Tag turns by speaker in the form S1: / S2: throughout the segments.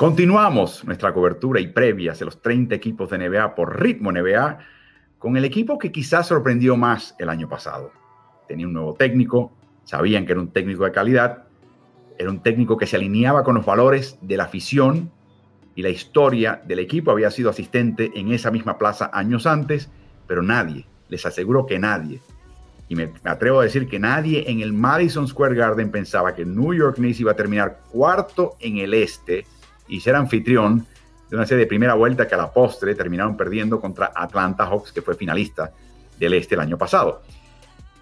S1: Continuamos nuestra cobertura y previa hacia los 30 equipos de NBA por ritmo NBA con el equipo que quizás sorprendió más el año pasado. Tenía un nuevo técnico, sabían que era un técnico de calidad, era un técnico que se alineaba con los valores de la afición y la historia del equipo. Había sido asistente en esa misma plaza años antes, pero nadie, les aseguro que nadie, y me atrevo a decir que nadie en el Madison Square Garden pensaba que New York Knicks iba a terminar cuarto en el este y ser anfitrión de una serie de primera vuelta que a la postre terminaron perdiendo contra Atlanta Hawks, que fue finalista del este el año pasado.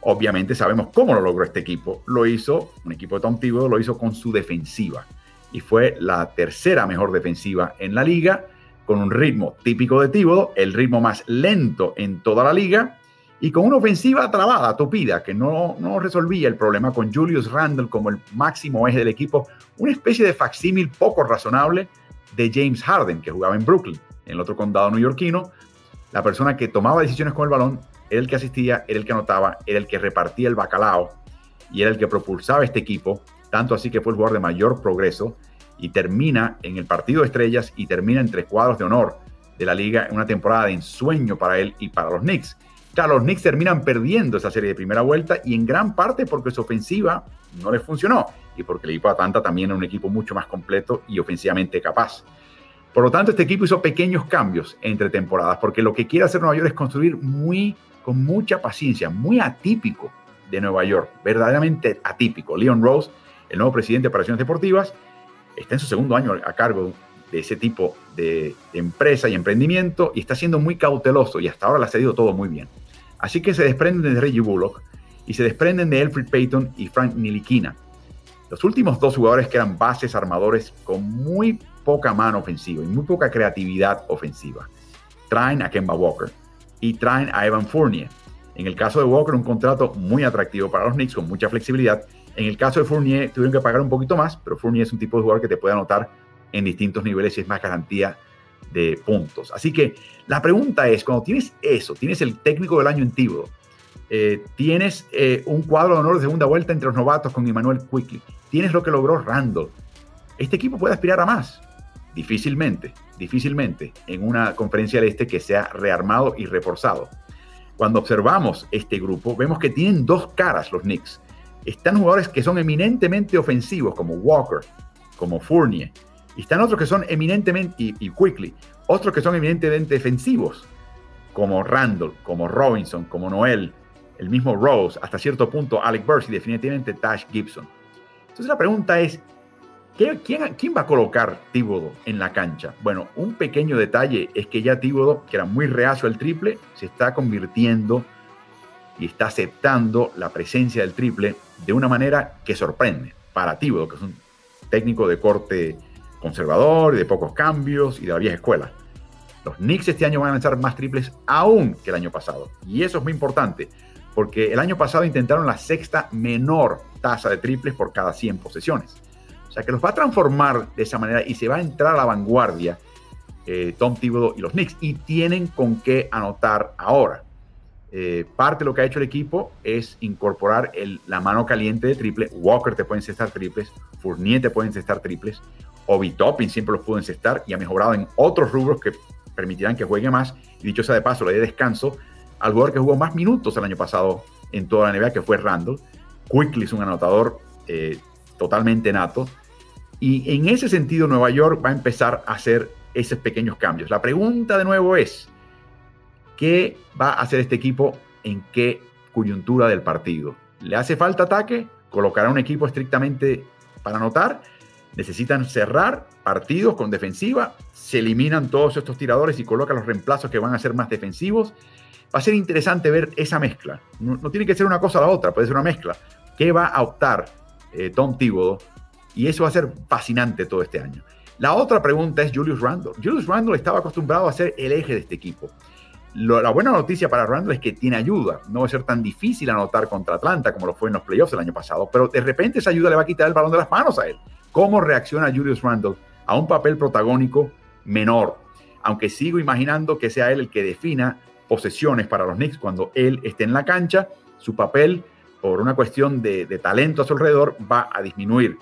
S1: Obviamente sabemos cómo lo logró este equipo. Lo hizo, un equipo de Tom Thibodeau lo hizo con su defensiva. Y fue la tercera mejor defensiva en la liga, con un ritmo típico de Thibodeau, el ritmo más lento en toda la liga, y con una ofensiva trabada, tupida, que no, no resolvía el problema con Julius Randle como el máximo eje del equipo, una especie de facsímil poco razonable de James Harden, que jugaba en Brooklyn, en el otro condado neoyorquino. La persona que tomaba decisiones con el balón era el que asistía, era el que anotaba, era el que repartía el bacalao y era el que propulsaba este equipo, tanto así que fue el jugador de mayor progreso y termina en el partido de estrellas y termina en tres cuadros de honor de la liga en una temporada de ensueño para él y para los Knicks los Knicks terminan perdiendo esa serie de primera vuelta y en gran parte porque su ofensiva no les funcionó y porque el equipo de Atlanta también era un equipo mucho más completo y ofensivamente capaz. Por lo tanto, este equipo hizo pequeños cambios entre temporadas porque lo que quiere hacer Nueva York es construir muy, con mucha paciencia, muy atípico de Nueva York, verdaderamente atípico. Leon Rose, el nuevo presidente de operaciones deportivas, está en su segundo año a cargo de ese tipo de, empresa y emprendimiento y está siendo muy cauteloso y hasta ahora le ha cedido todo muy bien. Así que se desprenden de Reggie Bullock y se desprenden de Alfred Payton y Frank Nilikina. Los últimos dos jugadores que eran bases armadores con muy poca mano ofensiva y muy poca creatividad ofensiva. Traen a Kemba Walker y traen a Evan Fournier. En el caso de Walker, un contrato muy atractivo para los Knicks con mucha flexibilidad. En el caso de Fournier, tuvieron que pagar un poquito más, pero Fournier es un tipo de jugador que te puede anotar en distintos niveles y es más garantía de puntos. Así que la pregunta es, cuando tienes eso, tienes el técnico del año en eh, tienes eh, un cuadro de honor de segunda vuelta entre los novatos con Emmanuel Quickly, tienes lo que logró Randall, ¿este equipo puede aspirar a más? Difícilmente, difícilmente en una conferencia del este que sea rearmado y reforzado. Cuando observamos este grupo, vemos que tienen dos caras los Knicks. Están jugadores que son eminentemente ofensivos, como Walker, como Fournier, y están otros que son eminentemente, y, quickly, otros que son eminentemente defensivos, como Randall, como Robinson, como Noel, el mismo Rose, hasta cierto punto Alec Burks y definitivamente Tash Gibson. Entonces la pregunta es, ¿quién, quién va a colocar Tíbodo en la cancha? Bueno, un pequeño detalle es que ya Tíbodo, que era muy reacio al triple, se está convirtiendo y está aceptando la presencia del triple de una manera que sorprende para Tíbodo, que es un técnico de corte conservador y de pocos cambios y de la vieja escuela. Los Knicks este año van a lanzar más triples aún que el año pasado. Y eso es muy importante, porque el año pasado intentaron la sexta menor tasa de triples por cada 100 posesiones. O sea que los va a transformar de esa manera y se va a entrar a la vanguardia eh, Tom Thibodeau y los Knicks. Y tienen con qué anotar ahora. Eh, parte de lo que ha hecho el equipo es incorporar la mano caliente de triple. Walker te puede encestar triples, Fournier te puede encestar triples. Obi Toppin siempre los pudo encestar y ha mejorado en otros rubros que permitirán que juegue más. Y dicho sea de paso, le dé descanso al jugador que jugó más minutos el año pasado en toda la NBA, que fue Randall. Quickly es un anotador eh, totalmente nato. Y en ese sentido, Nueva York va a empezar a hacer esos pequeños cambios. La pregunta de nuevo es, ¿qué va a hacer este equipo en qué coyuntura del partido? ¿Le hace falta ataque? ¿Colocará un equipo estrictamente para anotar? Necesitan cerrar partidos con defensiva, se eliminan todos estos tiradores y colocan los reemplazos que van a ser más defensivos. Va a ser interesante ver esa mezcla. No, tiene que ser una cosa o la otra, puede ser una mezcla. ¿Qué va a optar eh, Tom Thibodeau? Y eso va a ser fascinante todo este año. La otra pregunta es Julius Randle. Julius Randle estaba acostumbrado a ser el eje de este equipo. la buena noticia para Randle es que tiene ayuda. No va a ser tan difícil anotar contra Atlanta como lo fue en los playoffs el año pasado, pero de repente esa ayuda le va a quitar el balón de las manos a él. ¿Cómo reacciona Julius Randle a un papel protagónico menor? Aunque sigo imaginando que sea él el que defina posesiones para los Knicks cuando él esté en la cancha, su papel, por una cuestión de, de talento a su alrededor, va a disminuir.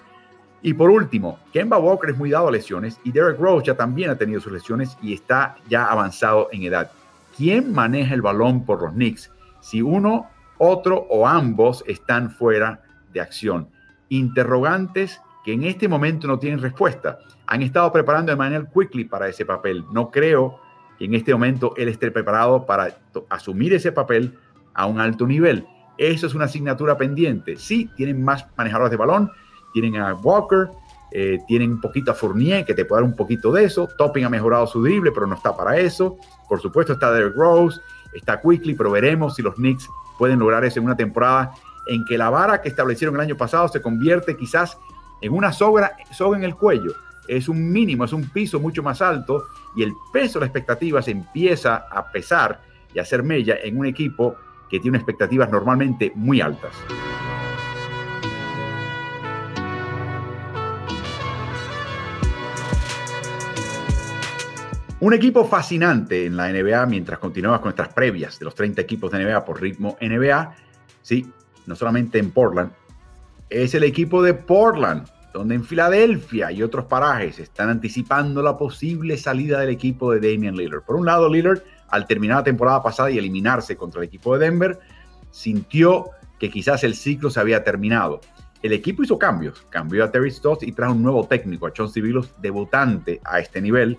S1: Y por último, Kemba Walker es muy dado a lesiones y Derek Rose ya también ha tenido sus lesiones y está ya avanzado en edad. ¿Quién maneja el balón por los Knicks si uno, otro o ambos están fuera de acción? Interrogantes que en este momento no tienen respuesta. Han estado preparando de manera quickly para ese papel. No creo que en este momento él esté preparado para asumir ese papel a un alto nivel. Eso es una asignatura pendiente. Sí, tienen más manejadores de balón, tienen a Walker, eh, tienen un poquito a Fournier, que te puede dar un poquito de eso. Topping ha mejorado su drible, pero no está para eso. Por supuesto está Derek Rose, está Quickly, pero veremos si los Knicks pueden lograr eso en una temporada en que la vara que establecieron el año pasado se convierte quizás en una soga, soga en el cuello. Es un mínimo, es un piso mucho más alto y el peso de la expectativa se empieza a pesar y a hacer mella en un equipo que tiene expectativas normalmente muy altas. Un equipo fascinante en la NBA mientras continuamos con nuestras previas de los 30 equipos de NBA por ritmo NBA. Sí, no solamente en Portland, es el equipo de Portland, donde en Filadelfia y otros parajes están anticipando la posible salida del equipo de Damian Lillard. Por un lado, Lillard, al terminar la temporada pasada y eliminarse contra el equipo de Denver, sintió que quizás el ciclo se había terminado. El equipo hizo cambios, cambió a Terry Stotts y trajo un nuevo técnico, a John Civilos, debutante a este nivel,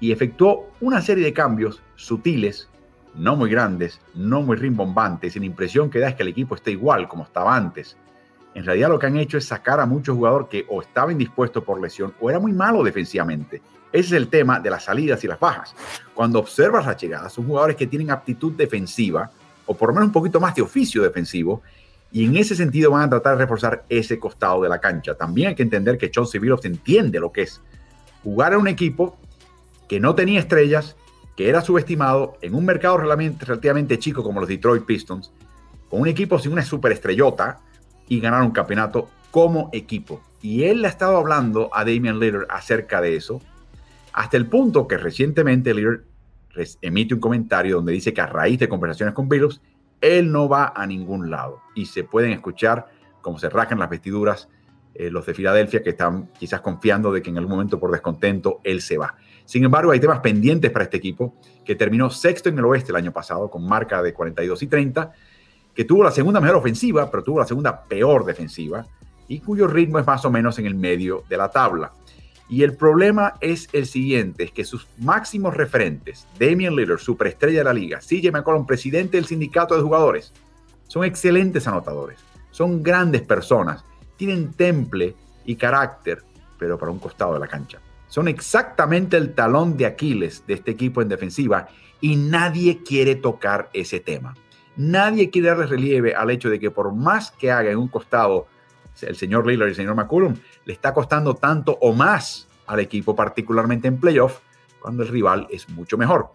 S1: y efectuó una serie de cambios sutiles, no muy grandes, no muy rimbombantes, y la impresión que da es que el equipo está igual como estaba antes. En realidad lo que han hecho es sacar a muchos jugadores que o estaba indispuesto por lesión o era muy malo defensivamente. Ese es el tema de las salidas y las bajas. Cuando observas las llegadas, son jugadores que tienen aptitud defensiva o por lo menos un poquito más de oficio defensivo y en ese sentido van a tratar de reforzar ese costado de la cancha. También hay que entender que John Civilos entiende lo que es jugar a un equipo que no tenía estrellas, que era subestimado en un mercado relativamente chico como los Detroit Pistons, con un equipo sin una superestrellota y ganar un campeonato como equipo. Y él le ha estado hablando a Damian Lillard acerca de eso, hasta el punto que recientemente Lillard emite un comentario donde dice que a raíz de conversaciones con Billups, él no va a ningún lado. Y se pueden escuchar cómo se rascan las vestiduras eh, los de Filadelfia que están quizás confiando de que en algún momento por descontento él se va. Sin embargo, hay temas pendientes para este equipo que terminó sexto en el oeste el año pasado con marca de 42 y 30, que tuvo la segunda mejor ofensiva, pero tuvo la segunda peor defensiva y cuyo ritmo es más o menos en el medio de la tabla. Y el problema es el siguiente, es que sus máximos referentes, Damian Lillard, superestrella de la liga, CJ McCollum, presidente del sindicato de jugadores, son excelentes anotadores, son grandes personas, tienen temple y carácter, pero para un costado de la cancha son exactamente el talón de Aquiles de este equipo en defensiva y nadie quiere tocar ese tema. Nadie quiere darle relieve al hecho de que por más que haga en un costado el señor Lillard y el señor McCullum, le está costando tanto o más al equipo, particularmente en playoff, cuando el rival es mucho mejor.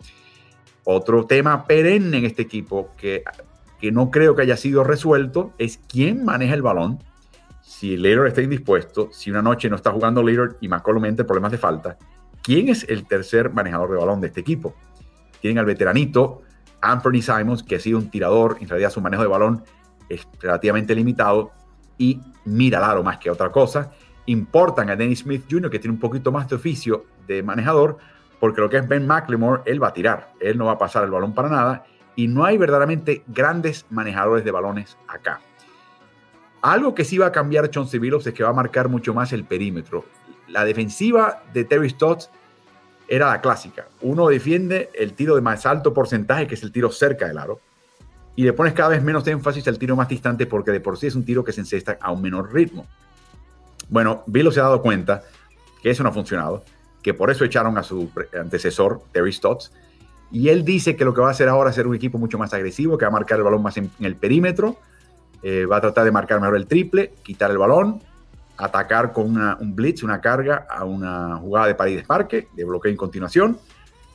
S1: Otro tema perenne en este equipo que, que no creo que haya sido resuelto es quién maneja el balón si Lillard está indispuesto, si una noche no está jugando Lillard y McCollum entra problemas de falta, ¿quién es el tercer manejador de balón de este equipo? Tienen al veteranito Anthony Simons, que ha sido un tirador, en realidad su manejo de balón es relativamente limitado y mira al aro más que otra cosa. Importan a Dennis Smith Jr., que tiene un poquito más de oficio de manejador, porque lo que es Ben McLemore, él va a tirar, él no va a pasar el balón para nada, y no hay verdaderamente grandes manejadores de balones acá. Algo que sí va a cambiar John Civilos es que va a marcar mucho más el perímetro. La defensiva de Terry Stotts era la clásica. Uno defiende el tiro de más alto porcentaje, que es el tiro cerca del aro, y le pones cada vez menos énfasis al tiro más distante porque de por sí es un tiro que se encesta a un menor ritmo. Bueno, Bill se ha dado cuenta que eso no ha funcionado, que por eso echaron a su antecesor, Terry Stotts, y él dice que lo que va a hacer ahora es ser un equipo mucho más agresivo, que va a marcar el balón más en, el perímetro, eh, va a tratar de marcar mejor el triple, quitar el balón, atacar con un blitz, una carga a una jugada de pared de desmarque, de bloqueo en continuación,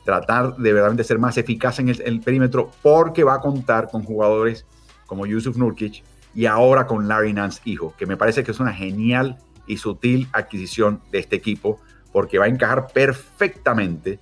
S1: tratar de verdaderamente ser más eficaz en el, perímetro porque va a contar con jugadores como Yusuf Nurkic y ahora con Larry Nance hijo, que me parece que es una genial y sutil adquisición de este equipo porque va a encajar perfectamente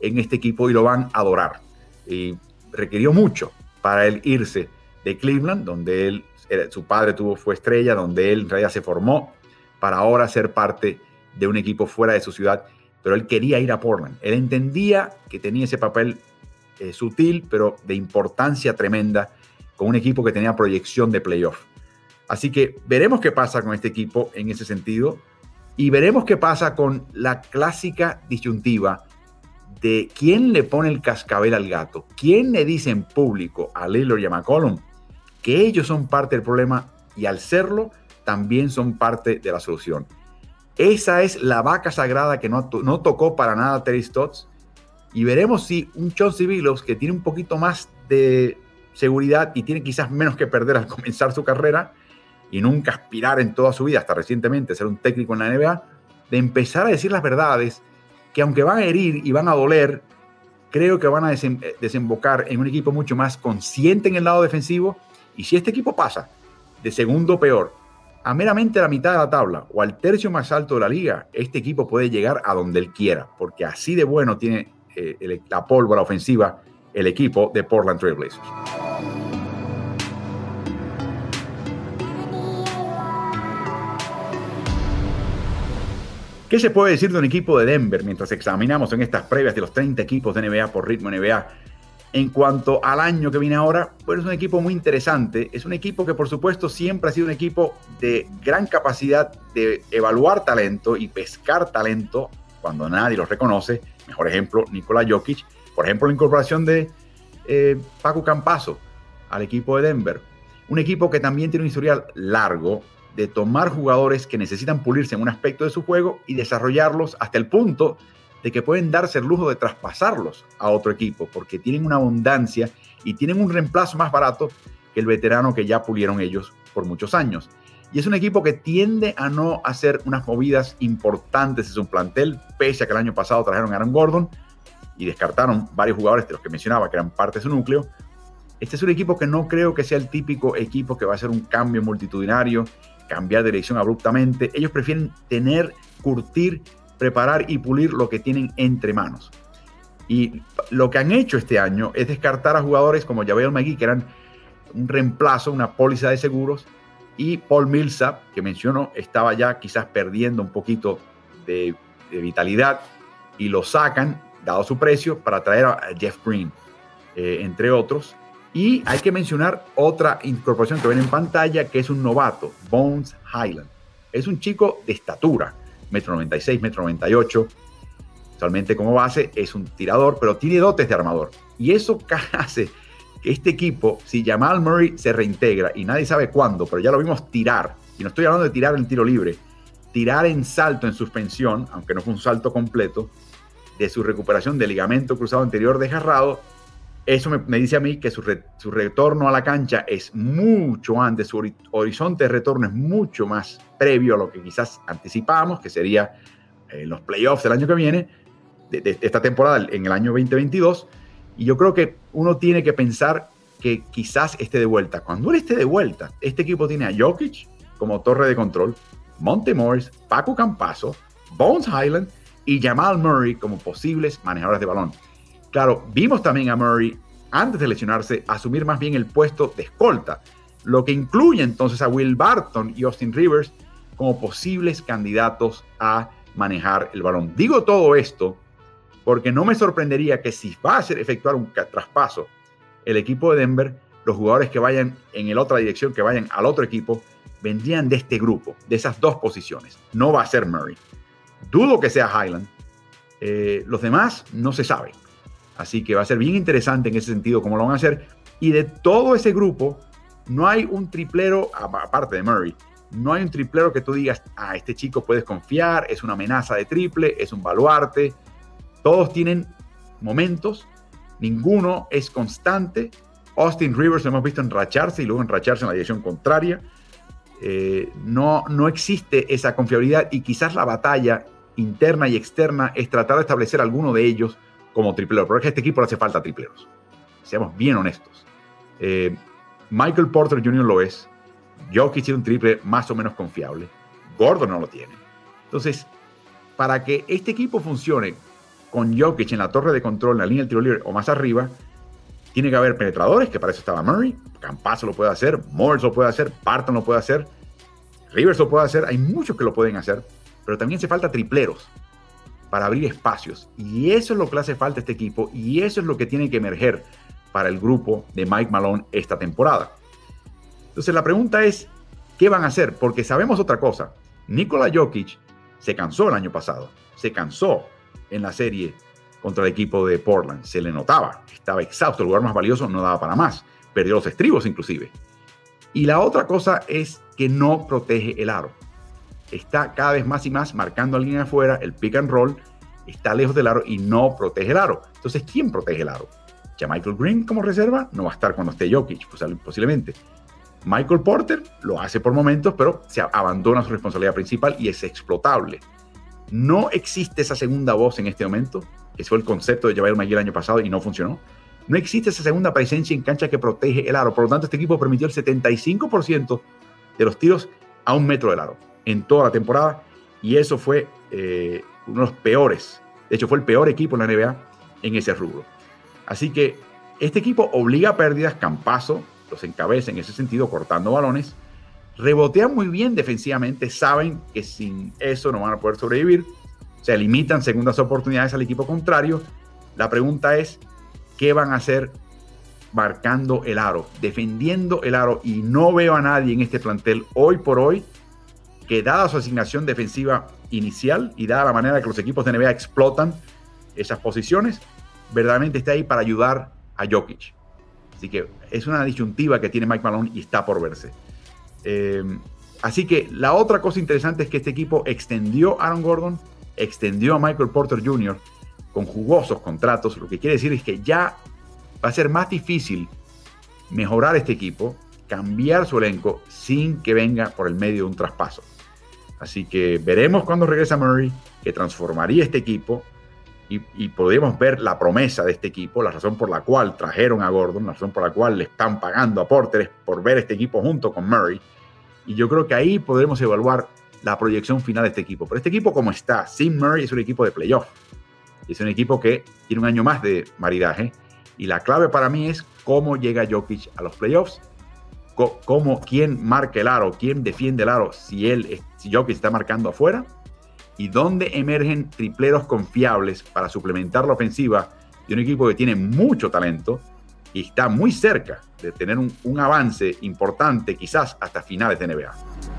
S1: en este equipo y lo van a adorar. Y requirió mucho para él irse de Cleveland, donde él, eh, su padre tuvo, fue estrella, donde él en realidad se formó, para ahora ser parte de un equipo fuera de su ciudad pero él quería ir a Portland. Él entendía que tenía ese papel eh, sutil, pero de importancia tremenda, con un equipo que tenía proyección de playoff. Así que veremos qué pasa con este equipo en ese sentido y veremos qué pasa con la clásica disyuntiva de quién le pone el cascabel al gato, quién le dice en público a Lillard y a McCollum que ellos son parte del problema y al serlo también son parte de la solución. Esa es la vaca sagrada que no, no tocó para nada Terry Stotts. Y veremos si un Chauncey Billups, que tiene un poquito más de seguridad y tiene quizás menos que perder al comenzar su carrera y nunca aspirar en toda su vida, hasta recientemente, ser un técnico en la NBA, de empezar a decir las verdades que aunque van a herir y van a doler, creo que van a desembocar en un equipo mucho más consciente en el lado defensivo. Y si este equipo pasa de segundo peor a meramente la mitad de la tabla o al tercio más alto de la liga, este equipo puede llegar a donde él quiera, porque así de bueno tiene eh, la pólvora ofensiva el equipo de Portland Trail Blazers. ¿Qué se puede decir de un equipo de Denver mientras examinamos en estas previas de los 30 equipos de NBA por ritmo NBA? En cuanto al año que viene ahora, pues es un equipo muy interesante. Es un equipo que por supuesto siempre ha sido un equipo de gran capacidad de evaluar talento y pescar talento cuando nadie lo reconoce. Mejor ejemplo, Nikola Jokic. Por ejemplo, la incorporación de eh, Paco Campazo al equipo de Denver. Un equipo que también tiene un historial largo de tomar jugadores que necesitan pulirse en un aspecto de su juego y desarrollarlos hasta el punto de que pueden darse el lujo de traspasarlos a otro equipo, porque tienen una abundancia y tienen un reemplazo más barato que el veterano que ya pulieron ellos por muchos años. Y es un equipo que tiende a no hacer unas movidas importantes en su plantel, pese a que el año pasado trajeron a Aaron Gordon y descartaron varios jugadores de los que mencionaba que eran parte de su núcleo. Este es un equipo que no creo que sea el típico equipo que va a hacer un cambio multitudinario, cambiar de dirección abruptamente. Ellos prefieren tener, curtir preparar y pulir lo que tienen entre manos. Y lo que han hecho este año es descartar a jugadores como Javier McGee, que eran un reemplazo, una póliza de seguros, y Paul Millsap, que mencionó, estaba ya quizás perdiendo un poquito de, vitalidad, y lo sacan, dado su precio, para traer a Jeff Green, eh, entre otros. Y hay que mencionar otra incorporación que ven en pantalla, que es un novato, Bones Highland. Es un chico de estatura, metro 96, metro 98. Actualmente como base es un tirador, pero tiene dotes de armador. Y eso hace que este equipo, si Jamal Murray se reintegra y nadie sabe cuándo, pero ya lo vimos tirar, y no estoy hablando de tirar en tiro libre, tirar en salto en suspensión, aunque no fue un salto completo, de su recuperación de ligamento cruzado anterior desgarrado, eso me, dice a mí que su, su, retorno a la cancha es mucho antes, su horizonte de retorno es mucho más previo a lo que quizás anticipábamos, que sería en eh, los playoffs del año que viene, de, esta temporada, en el año 2022. Y yo creo que uno tiene que pensar que quizás esté de vuelta. Cuando él esté de vuelta, este equipo tiene a Jokic como torre de control, Monte Morris, Paco Campazo, Bones Highland y Jamal Murray como posibles manejadores de balón. Claro, vimos también a Murray, antes de lesionarse, asumir más bien el puesto de escolta, lo que incluye entonces a Will Barton y Austin Rivers como posibles candidatos a manejar el balón. Digo todo esto porque no me sorprendería que si va a ser efectuar un traspaso el equipo de Denver, los jugadores que vayan en la otra dirección, que vayan al otro equipo, vendrían de este grupo, de esas dos posiciones. No va a ser Murray. Dudo que sea Highland. Eh, los demás no se sabe. Así que va a ser bien interesante en ese sentido cómo lo van a hacer. Y de todo ese grupo, no hay un triplero, aparte de Murray, No hay un triplero que tú digas, ah, este chico puedes confiar, es una amenaza de triple, es un baluarte. Todos tienen momentos, ninguno es constante. Austin Rivers lo hemos visto enracharse y luego enracharse en la dirección contraria. Eh, no, no existe esa confiabilidad y quizás la batalla interna y externa es tratar de establecer alguno de ellos como triplero. Pero es que a este equipo le hace falta tripleros. Seamos bien honestos. Eh, Michael Porter Jr. lo es. Jokic tiene un triple más o menos confiable. Gordon no lo tiene. Entonces, para que este equipo funcione con Jokic en la torre de control, en la línea del tiro o más arriba, tiene que haber penetradores, que para eso estaba Murray. Campazo lo puede hacer, Morris lo puede hacer, Parton lo puede hacer, Rivers lo puede hacer. Hay muchos que lo pueden hacer, pero también hace falta tripleros para abrir espacios. Y eso es lo que hace falta a este equipo y eso es lo que tiene que emerger para el grupo de Mike Malone esta temporada. Entonces la pregunta es, ¿qué van a hacer? Porque sabemos otra cosa. Nikola Jokic se cansó el año pasado, se cansó en la serie contra el equipo de Portland, se le notaba, estaba exhausto, el lugar más valioso no daba para más, perdió los estribos inclusive. Y la otra cosa es que no protege el aro. Está cada vez más y más marcando a línea afuera, el pick and roll, está lejos del aro y no protege el aro. Entonces, ¿quién protege el aro? Ya Michael Green como reserva no va a estar cuando esté Jokic, pues, posiblemente. Michael Porter lo hace por momentos, pero se abandona su responsabilidad principal y es explotable. No existe esa segunda voz en este momento. Ese fue el concepto de Javier Magui el año pasado y no funcionó. No existe esa segunda presencia en cancha que protege el aro. Por lo tanto, este equipo permitió el 75% de los tiros a un metro del aro en toda la temporada. Y eso fue eh, uno de los peores. De hecho, fue el peor equipo en la NBA en ese rubro. Así que este equipo obliga a pérdidas. Campazo los encabeza en ese sentido cortando balones, rebotean muy bien defensivamente, saben que sin eso no van a poder sobrevivir, se limitan segundas oportunidades al equipo contrario. La pregunta es, ¿qué van a hacer marcando el aro, defendiendo el aro? Y no veo a nadie en este plantel hoy por hoy que dada su asignación defensiva inicial y dada la manera que los equipos de NBA explotan esas posiciones, verdaderamente está ahí para ayudar a Jokic. Así que es una disyuntiva que tiene Mike Malone y está por verse. Eh, así que la otra cosa interesante es que este equipo extendió a Aaron Gordon, extendió a Michael Porter Jr. con jugosos contratos, lo que quiere decir es que ya va a ser más difícil mejorar este equipo, cambiar su elenco sin que venga por el medio de un traspaso. Así que veremos cuando regresa Murray, que transformaría este equipo y, podemos ver la promesa de este equipo, la razón por la cual trajeron a Gordon, la razón por la cual le están pagando a Porter por ver este equipo junto con Murray. Y yo creo que ahí podremos evaluar la proyección final de este equipo. Pero este equipo como está, sin Murray, es un equipo de playoff. Es un equipo que tiene un año más de maridaje. Y la clave para mí es cómo llega Jokic a los playoffs, cómo, quién marca el aro, quién defiende el aro, si él, Jokic está marcando afuera y dónde emergen tripleros confiables para suplementar la ofensiva de un equipo que tiene mucho talento y está muy cerca de tener un, un avance importante, quizás hasta finales de NBA.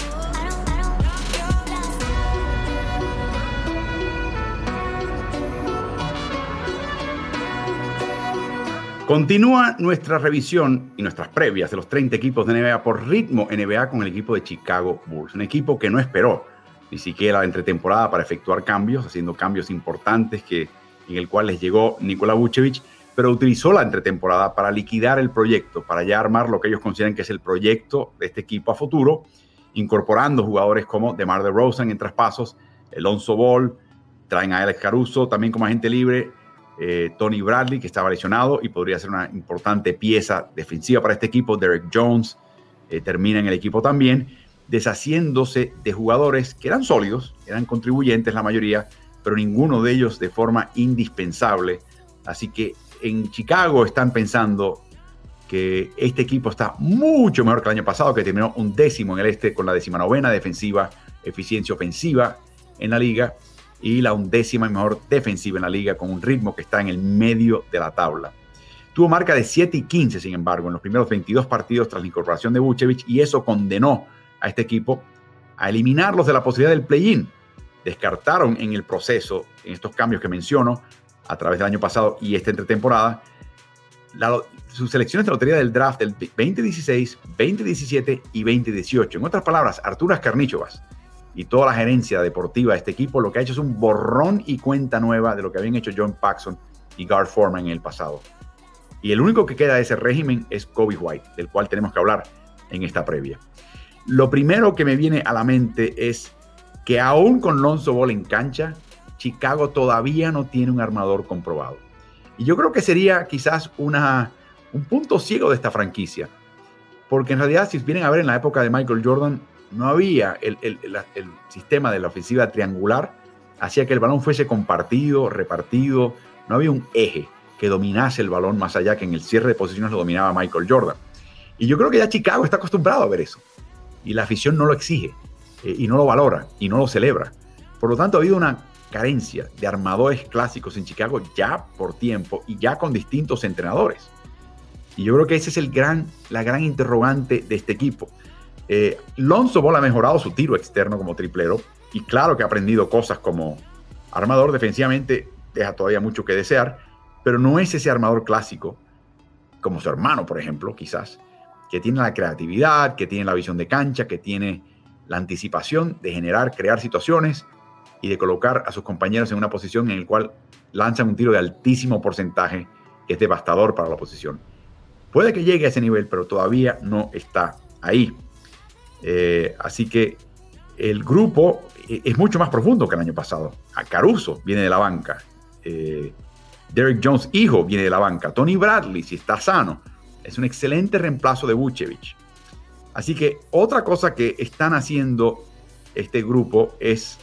S1: Continúa nuestra revisión y nuestras previas de los 30 equipos de NBA por ritmo NBA con el equipo de Chicago Bulls, un equipo que no esperó ni siquiera entre temporada para efectuar cambios, haciendo cambios importantes que, en el cual les llegó Nikola Vucevic, pero utilizó la entretemporada para liquidar el proyecto, para ya armar lo que ellos consideran que es el proyecto de este equipo a futuro, incorporando jugadores como DeMar DeRozan en traspasos, Alonso Ball, traen a Alex Caruso también como agente libre, eh, Tony Bradley, que estaba lesionado y podría ser una importante pieza defensiva para este equipo, Derek Jones eh, termina en el equipo también, deshaciéndose de jugadores que eran sólidos, eran contribuyentes la mayoría, pero ninguno de ellos de forma indispensable. Así que en Chicago están pensando que este equipo está mucho mejor que el año pasado, que terminó un décimo en el este con la décima novena defensiva, eficiencia ofensiva en la liga y la undécima mejor defensiva en la liga con un ritmo que está en el medio de la tabla. Tuvo marca de 7 y 15, sin embargo, en los primeros 22 partidos tras la incorporación de Vucevic y eso condenó a este equipo a eliminarlos de la posibilidad del play-in. Descartaron en el proceso, en estos cambios que menciono, a través del año pasado y esta entretemporada, sus selecciones de lotería del draft del 2016, 2017 y 2018. En otras palabras, Arturas Carnichovas y toda la gerencia deportiva de este equipo lo que ha hecho es un borrón y cuenta nueva de lo que habían hecho John Paxson y Gar Foreman en el pasado. Y el único que queda de ese régimen es Kobe White, del cual tenemos que hablar en esta previa. Lo primero que me viene a la mente es que aún con Lonzo Ball en cancha, Chicago todavía no tiene un armador comprobado. Y yo creo que sería quizás una, un punto ciego de esta franquicia. Porque en realidad, si vienen a ver en la época de Michael Jordan, no había el, sistema de la ofensiva triangular, hacía que el balón fuese compartido, repartido, no había un eje que dominase el balón más allá que en el cierre de posiciones lo dominaba Michael Jordan. Y yo creo que ya Chicago está acostumbrado a ver eso. Y la afición no lo exige, eh, y no lo valora, y no lo celebra. Por lo tanto, ha habido una carencia de armadores clásicos en Chicago ya por tiempo y ya con distintos entrenadores. Y yo creo que esa es el gran, la gran interrogante de este equipo. Eh, Lonzo Ball ha mejorado su tiro externo como triplero y claro que ha aprendido cosas como armador defensivamente, deja todavía mucho que desear, pero no es ese armador clásico como su hermano, por ejemplo, quizás, que tiene la creatividad, que tiene la visión de cancha, que tiene la anticipación de generar, crear situaciones y de colocar a sus compañeros en una posición en la cual lanzan un tiro de altísimo porcentaje que es devastador para la oposición. Puede que llegue a ese nivel, pero todavía no está ahí. Eh, así que el grupo eh, es mucho más profundo que el año pasado. Caruso viene de la banca. Eh, Derek Jones, hijo, viene de la banca. Tony Bradley, si está sano, es un excelente reemplazo de Vucevic. Así que otra cosa que están haciendo este grupo es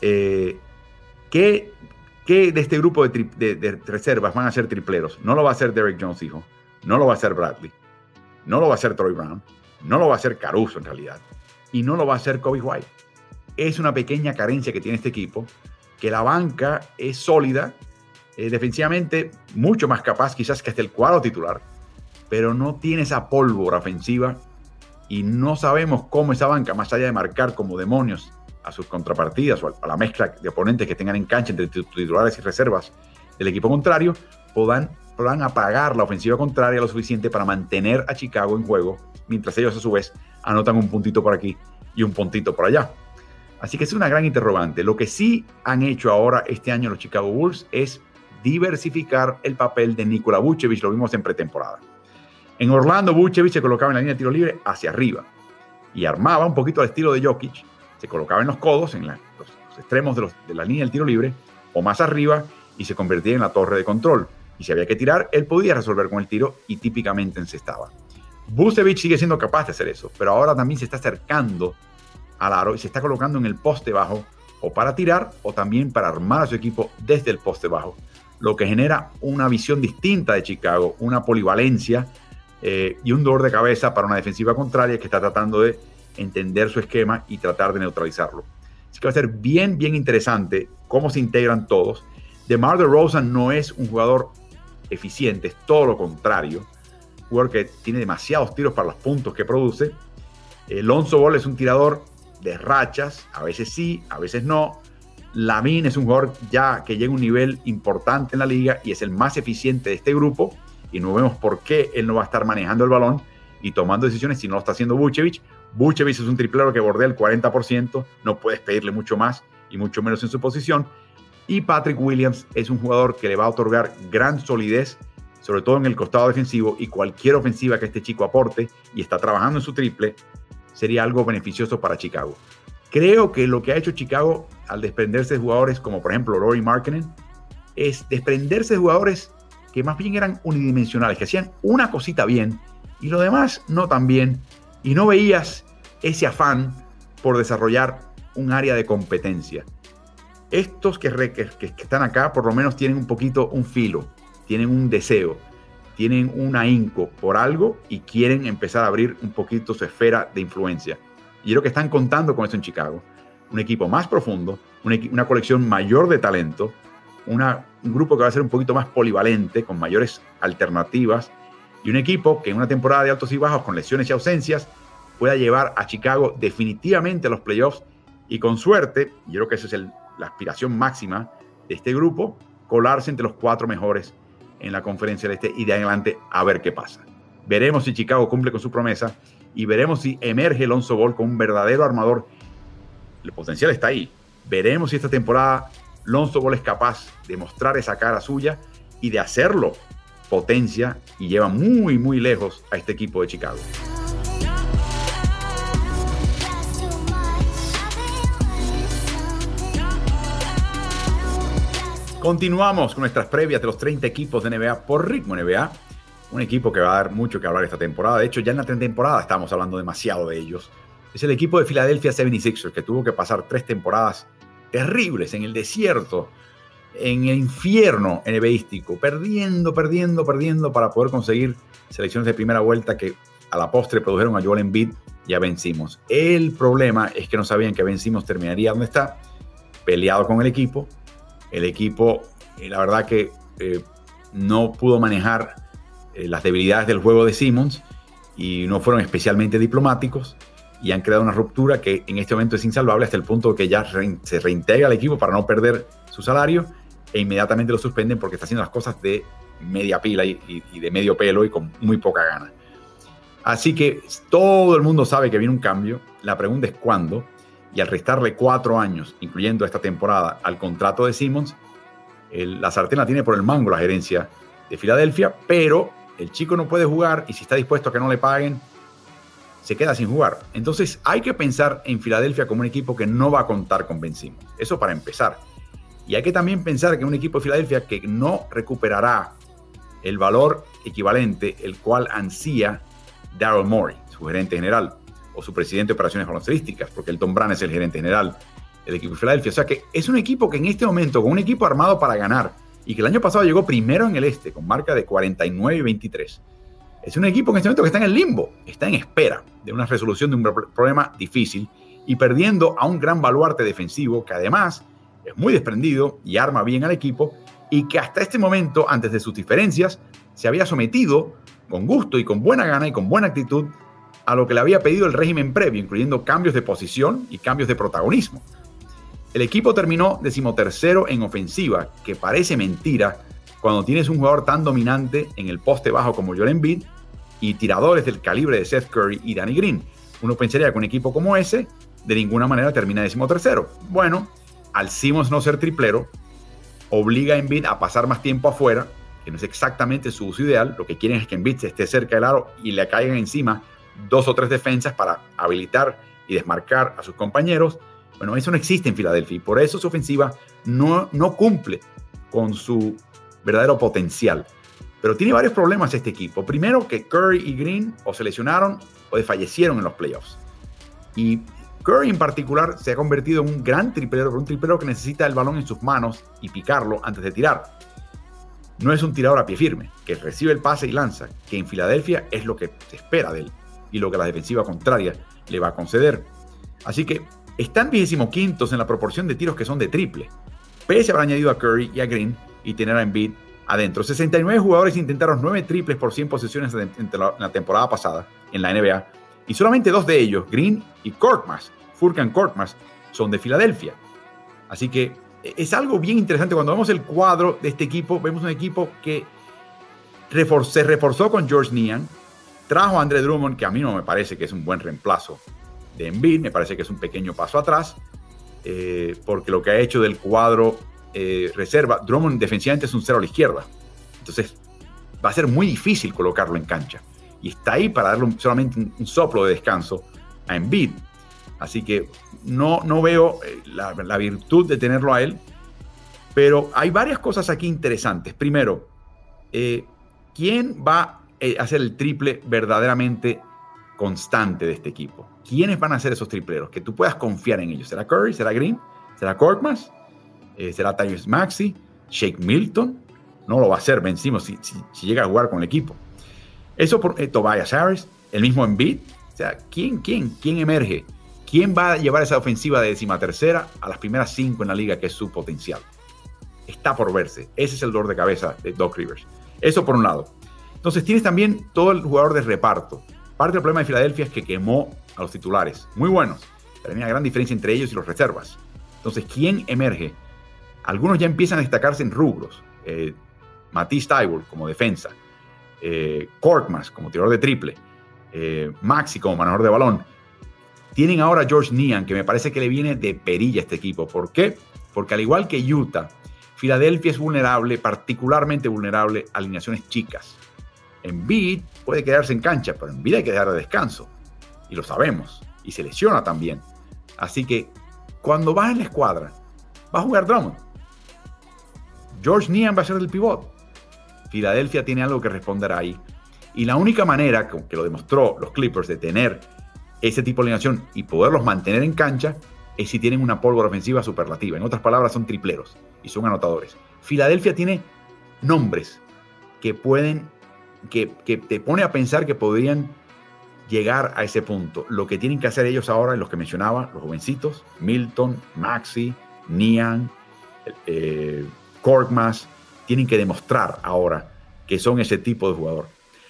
S1: eh, ¿qué, de este grupo de, reservas van a ser tripleros? No lo va a hacer Derek Jones, hijo. No lo va a hacer Bradley. No lo va a hacer Troy Brown. No lo va a hacer Caruso en realidad. Y no lo va a hacer Kobe White. Es una pequeña carencia que tiene este equipo, que la banca es sólida, eh, defensivamente mucho más capaz quizás que hasta el cuadro titular, pero no tiene esa pólvora ofensiva y no sabemos cómo esa banca, más allá de marcar como demonios a sus contrapartidas o a la mezcla de oponentes que tengan en cancha entre titulares y reservas del equipo contrario, puedan, puedan apagar la ofensiva contraria lo suficiente para mantener a Chicago en juego, mientras ellos a su vez anotan un puntito por aquí y un puntito por allá. Así que es una gran interrogante. Lo que sí han hecho ahora este año los Chicago Bulls es diversificar el papel de Nikola Vucevic, lo vimos en pretemporada. En Orlando, Vucevic se colocaba en la línea de tiro libre hacia arriba y armaba un poquito al estilo de Jokic, se colocaba en los codos, en los, extremos de, la línea del tiro libre, o más arriba, y se convertía en la torre de control. Y si había que tirar, él podía resolver con el tiro y típicamente encestaba. Busevich sigue siendo capaz de hacer eso, pero ahora también se está acercando al aro y se está colocando en el poste bajo, o para tirar, o también para armar a su equipo desde el poste bajo, lo que genera una visión distinta de Chicago, una polivalencia eh, y un dolor de cabeza para una defensiva contraria que está tratando de entender su esquema y tratar de neutralizarlo. Así que va a ser bien, bien interesante cómo se integran todos. DeMar DeRozan no es un jugador eficiente, es todo lo contrario. Jugador que tiene demasiados tiros para los puntos que produce. Alonso Ball es un tirador de rachas, a veces sí, a veces no. Lamin es un jugador ya que llega a un nivel importante en la liga y es el más eficiente de este grupo. Y no vemos por qué él no va a estar manejando el balón y tomando decisiones si no lo está haciendo Vucevic. Vucevic es un triplero que bordea el 40%, no puedes pedirle mucho más y mucho menos en su posición. Y Patrick Williams es un jugador que le va a otorgar gran solidez, sobre todo en el costado defensivo, y cualquier ofensiva que este chico aporte y está trabajando en su triple, sería algo beneficioso para Chicago. Creo que lo que ha hecho Chicago al desprenderse de jugadores como por ejemplo Rory Markkinen es desprenderse de jugadores que más bien eran unidimensionales, que hacían una cosita bien y lo demás no tan bien, y no veías ese afán por desarrollar un área de competencia. Estos que, que, están acá por lo menos tienen un poquito un filo, tienen un deseo, tienen un ahínco por algo y quieren empezar a abrir un poquito su esfera de influencia. Y creo que están contando con eso en Chicago. Un equipo más profundo, una, colección mayor de talento, un grupo que va a ser un poquito más polivalente, con mayores alternativas y un equipo que en una temporada de altos y bajos con lesiones y ausencias pueda llevar a Chicago definitivamente a los playoffs y con suerte, yo creo que esa es la aspiración máxima de este grupo, colarse entre los cuatro mejores en la conferencia del Este y de adelante a ver qué pasa. Veremos si Chicago cumple con su promesa y veremos si emerge Alonso Ball como un verdadero armador. El potencial está ahí. Veremos si esta temporada Lonzo Ball es capaz de mostrar esa cara suya y de hacerlo potencia y lleva muy, muy lejos a este equipo de Chicago. Continuamos con nuestras previas de los 30 equipos de NBA por ritmo NBA. Un equipo que va a dar mucho que hablar esta temporada. De hecho, ya en la temporada estamos hablando demasiado de ellos. Es el equipo de Philadelphia 76ers que tuvo que pasar tres temporadas terribles en el desierto, en el infierno NBAístico, perdiendo, perdiendo, perdiendo para poder conseguir selecciones de primera vuelta que a la postre produjeron a Joel Embiid y a vencimos. El problema es que no sabían que vencimos terminaría donde está, peleado con el equipo, el equipo, eh, la verdad que eh, no pudo manejar eh, las debilidades del juego de Simmons y no fueron especialmente diplomáticos y han creado una ruptura que en este momento es insalvable hasta el punto que ya se reintegra al equipo para no perder su salario e inmediatamente lo suspenden porque está haciendo las cosas de media pila y, y de medio pelo y con muy poca gana. Así que todo el mundo sabe que viene un cambio. La pregunta es cuándo y al restarle cuatro años, incluyendo esta temporada, al contrato de Simmons, la sartén la tiene por el mango la gerencia de Filadelfia, pero el chico no puede jugar y si está dispuesto a que no le paguen, se queda sin jugar. Entonces hay que pensar en Filadelfia como un equipo que no va a contar con Ben Simmons. Eso para empezar. Y hay que también pensar que un equipo de Filadelfia que no recuperará el valor equivalente, el cual ansía Daryl Morey, su gerente general o su presidente de operaciones baloncestísticas, porque el Tom Brand es el gerente general del equipo de Filadelfia. O sea que es un equipo que en este momento, con un equipo armado para ganar, y que el año pasado llegó primero en el este, con marca de 49 y 23, es un equipo en este momento que está en el limbo, está en espera de una resolución de un problema difícil y perdiendo a un gran baluarte defensivo que además es muy desprendido y arma bien al equipo y que hasta este momento, antes de sus diferencias, se había sometido con gusto y con buena gana y con buena actitud a lo que le había pedido el régimen previo, incluyendo cambios de posición y cambios de protagonismo. El equipo terminó decimotercero en ofensiva, que parece mentira cuando tienes un jugador tan dominante en el poste bajo como Joel Embiid y tiradores del calibre de Seth Curry y Danny Green. Uno pensaría que un equipo como ese de ninguna manera termina decimotercero. Bueno, al Simmons no ser triplero, obliga a Embiid a pasar más tiempo afuera, que no es exactamente su uso ideal. Lo que quieren es que Embiid esté cerca del aro y le caigan encima dos o tres defensas para habilitar y desmarcar a sus compañeros. Bueno, eso no existe en Filadelfia y por eso su ofensiva no, no cumple con su verdadero potencial. Pero tiene varios problemas este equipo. Primero, que Curry y Green o se lesionaron o desfallecieron en los playoffs. Y Curry en particular se ha convertido en un gran triplero, un triplero que necesita el balón en sus manos y picarlo antes de tirar. No es un tirador a pie firme, que recibe el pase y lanza, que en Filadelfia es lo que se espera de él y lo que la defensiva contraria le va a conceder. Así que están 25 en la proporción de tiros que son de triple, pese a haber añadido a Curry y a Green y tener a Embiid adentro. 69 jugadores intentaron 9 triples por 100 posesiones en la temporada pasada en la NBA y solamente dos de ellos, Green y Korkmaz, Furkan Korkmaz, son de Filadelfia. Así que es algo bien interesante. Cuando vemos el cuadro de este equipo, vemos un equipo que se reforzó con George Nian, Trajo a André Drummond, que a mí no me parece que es un buen reemplazo de Embiid, me parece que es un pequeño paso atrás, eh, porque lo que ha hecho del cuadro eh, reserva, Drummond defensivamente es un cero a la izquierda, entonces va a ser muy difícil colocarlo en cancha. Y está ahí para darle solamente un, soplo de descanso a Embiid. Así que no, no veo eh, la, virtud de tenerlo a él, pero hay varias cosas aquí interesantes. Primero, ¿quién va hacer el triple verdaderamente constante de este equipo. ¿Quiénes van a ser esos tripleros? Que tú puedas confiar en ellos. ¿Será Curry? ¿Será Green? ¿Será Korkmaz? Eh, ¿Será Tyrese Maxi? ¿Shake Milton? No lo va a hacer Ben si, si, llega a jugar con el equipo. Eso por eh, Tobias Harris, el mismo Embiid. O sea, ¿quién, quién, quién emerge? ¿Quién va a llevar esa ofensiva de décima tercera a las primeras cinco en la liga, que es su potencial? Está por verse. Ese es el dolor de cabeza de Doc Rivers. Eso por un lado. Entonces tienes también todo el jugador de reparto. Parte del problema de Filadelfia es que quemó a los titulares, muy buenos, pero hay una gran diferencia entre ellos y los reservas. Entonces, ¿quién emerge? Algunos ya empiezan a destacarse en rubros. Eh, Matisse Tybur como defensa, eh, como tirador de triple, eh, Maxi como manejador de balón. Tienen ahora a George Nian, que me parece que le viene de perilla a este equipo. ¿Por qué? Porque al igual que Utah, Filadelfia es vulnerable, particularmente vulnerable a alineaciones chicas. En Bid puede quedarse en cancha, pero en Bid hay que dar de descanso. Y lo sabemos. Y se lesiona también. Así que cuando vas en la escuadra, va a jugar Drummond. George Nian va a ser el pivot. Filadelfia tiene algo que responder ahí. Y la única manera que lo demostró los Clippers de tener ese tipo de alineación y poderlos mantener en cancha es si tienen una pólvora ofensiva superlativa. En otras palabras, son tripleros y son anotadores. Filadelfia tiene nombres que pueden, que, te pone a pensar que podrían llegar a ese punto. Lo que tienen que hacer ellos ahora, los que mencionaba, los jovencitos, Milton, Maxi, Nian, eh, tienen que demostrar ahora que son ese tipo de jugador.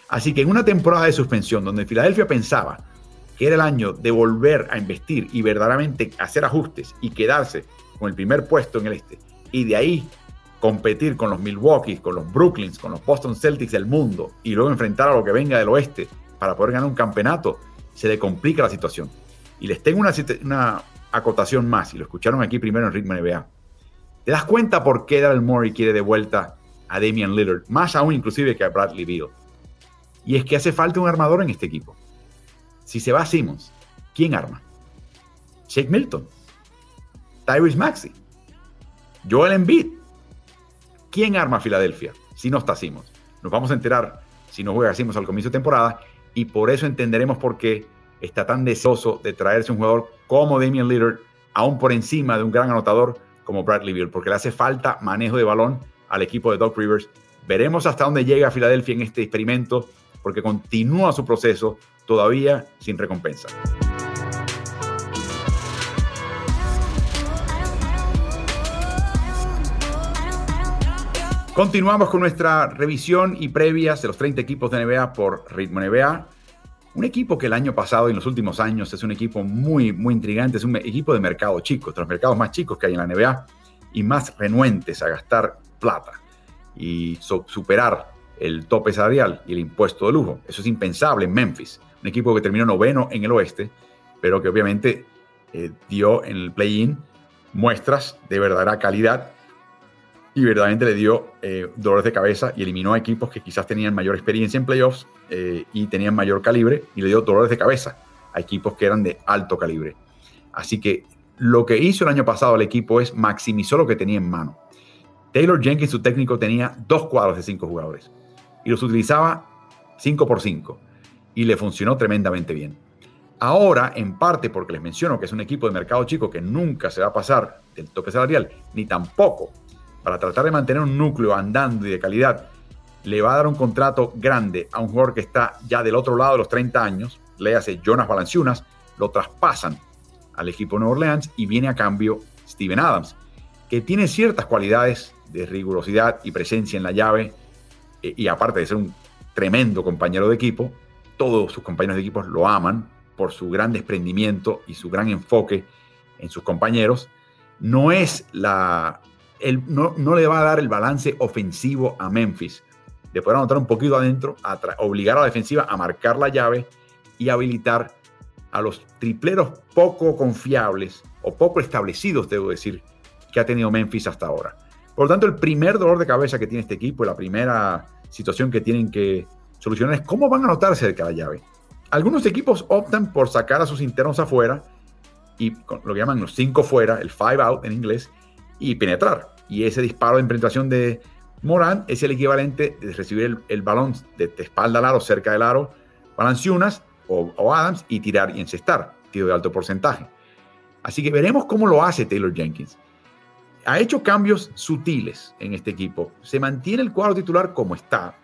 S1: Así que en una temporada de suspensión donde Filadelfia pensaba que era el año de volver a investir y verdaderamente hacer ajustes y quedarse con el primer puesto en el este, y de ahí competir con los Milwaukee, con los Brooklyns, con los Boston Celtics del mundo y luego enfrentar a lo que venga del oeste para poder ganar un campeonato, se le complica la situación. Y les tengo una, una acotación más, y lo escucharon aquí primero en Ritmo NBA. ¿Te das cuenta por qué Daryl Morey quiere de vuelta a Damian Lillard? Más aún inclusive que a Bradley Beal. Y es que hace falta un armador en este equipo. Si se va Simmons, ¿quién arma? Shake Milton, Tyrese Maxey, Joel Embiid. ¿Quién arma a Filadelfia si no está? Nos vamos a enterar si no juega Simmons al comienzo de temporada y por eso entenderemos por qué está tan deseoso de traerse un jugador como Damian Lillard, aún por encima de un gran anotador como Bradley Beal, porque le hace falta manejo de balón al equipo de Doc Rivers. Veremos hasta dónde llega Filadelfia en este experimento, porque continúa su proceso todavía sin recompensa. Continuamos con nuestra revisión y previas de los 30 equipos de NBA por Ritmo NBA. Un equipo que el año pasado y en los últimos años es un equipo muy, muy intrigante, es un equipo de mercado chico, de los mercados más chicos que hay en la NBA y más renuentes a gastar plata y superar el tope salarial y el impuesto de lujo. Eso es impensable en Memphis, un equipo que terminó noveno en el oeste, pero que obviamente eh, dio en el play-in muestras de verdadera calidad y verdaderamente le dio eh, dolores de cabeza y eliminó a equipos que quizás tenían mayor experiencia en playoffs eh, y tenían mayor calibre y le dio dolores de cabeza a equipos que eran de alto calibre. Así que lo que hizo el año pasado el equipo es maximizó lo que tenía en mano. Taylor Jenkins, su técnico, tenía dos cuadros de cinco jugadores y los utilizaba cinco por cinco y le funcionó tremendamente bien. Ahora, en parte porque les menciono que es un equipo de mercado chico que nunca se va a pasar del tope salarial, ni tampoco para tratar de mantener un núcleo andando y de calidad, le va a dar un contrato grande a un jugador que está ya del otro lado de los 30 años, le hace Jonas Valanciunas, lo traspasan al equipo de Nueva Orleans y viene a cambio Steven Adams, que tiene ciertas cualidades de rigurosidad y presencia en la llave, eh, y aparte de ser un tremendo compañero de equipo, todos sus compañeros de equipo lo aman por su gran desprendimiento y su gran enfoque en sus compañeros. No es la no, le va a dar el balance ofensivo a Memphis. De poder anotar un poquito adentro, obligar a la defensiva a marcar la llave y habilitar a los tripleros poco confiables o poco establecidos, debo decir, que ha tenido Memphis hasta ahora. Por lo tanto, el primer dolor de cabeza que tiene este equipo, la primera situación que tienen que solucionar es cómo van a anotar cerca de la llave. Algunos equipos optan por sacar a sus internos afuera y lo que llaman los cinco fuera, el five out en inglés, y penetrar. Y ese disparo de penetración de Morán es el equivalente de recibir el, balón de, espalda al aro, cerca del aro, Balanciunas o, o Adams y tirar y encestar, tiro de alto porcentaje. Así que veremos cómo lo hace Taylor Jenkins. Ha hecho cambios sutiles en este equipo. Se mantiene el cuadro titular como está.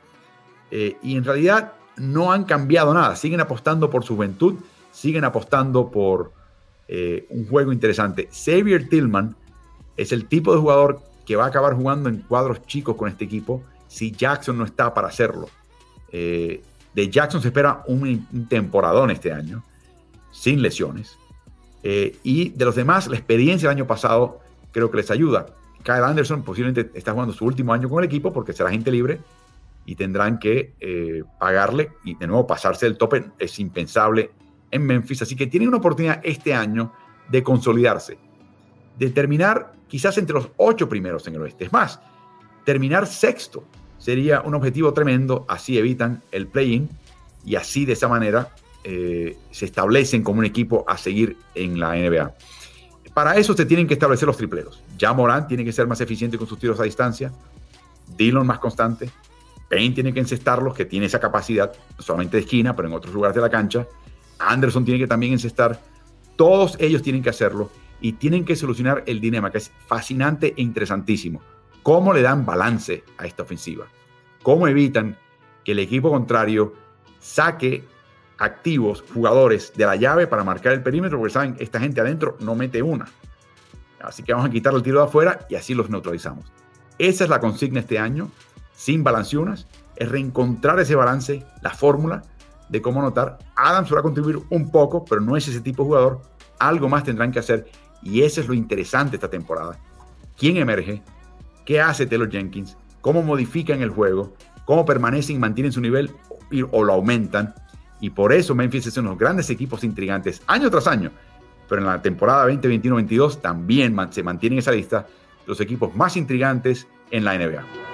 S1: Eh, y en realidad no han cambiado nada. Siguen apostando por su juventud, siguen apostando por eh, un juego interesante. Xavier Tillman es el tipo de jugador que va a acabar jugando en cuadros chicos con este equipo si Jackson no está para hacerlo. Eh, de Jackson se espera un, temporadón este año, sin lesiones. Eh, y de los demás, la experiencia del año pasado creo que les ayuda. Kyle Anderson posiblemente está jugando su último año con el equipo porque será gente libre y tendrán que eh, pagarle y de nuevo pasarse el tope es impensable en Memphis. Así que tienen una oportunidad este año de consolidarse, de terminar quizás entre los ocho primeros en el oeste. Es más, terminar sexto sería un objetivo tremendo, así evitan el play-in y así de esa manera eh, se establecen como un equipo a seguir en la NBA. Para eso se tienen que establecer los tripleros. Ya Morán tiene que ser más eficiente con sus tiros a distancia, Dillon más constante, Payne tiene que encestarlos, que tiene esa capacidad, no solamente de esquina, pero en otros lugares de la cancha. Anderson tiene que también encestar. Todos ellos tienen que hacerlo y tienen que solucionar el dilema, que es fascinante e interesantísimo. ¿Cómo le dan balance a esta ofensiva? ¿Cómo evitan que el equipo contrario saque activos, jugadores de la llave para marcar el perímetro? Porque saben, esta gente adentro no mete una. Así que vamos a quitar el tiro de afuera y así los neutralizamos. Esa es la consigna este año sin balanceonas, es reencontrar ese balance, la fórmula de cómo anotar. Adams va a contribuir un poco, pero no es ese tipo de jugador. Algo más tendrán que hacer y eso es lo interesante esta temporada. ¿Quién emerge? ¿Qué hace Taylor Jenkins? ¿Cómo modifican el juego? ¿Cómo permanecen y mantienen su nivel o lo aumentan? Y por eso Memphis es uno de los grandes equipos intrigantes año tras año. Pero en la temporada 2021-22 también se mantiene en esa lista los equipos más intrigantes en la NBA.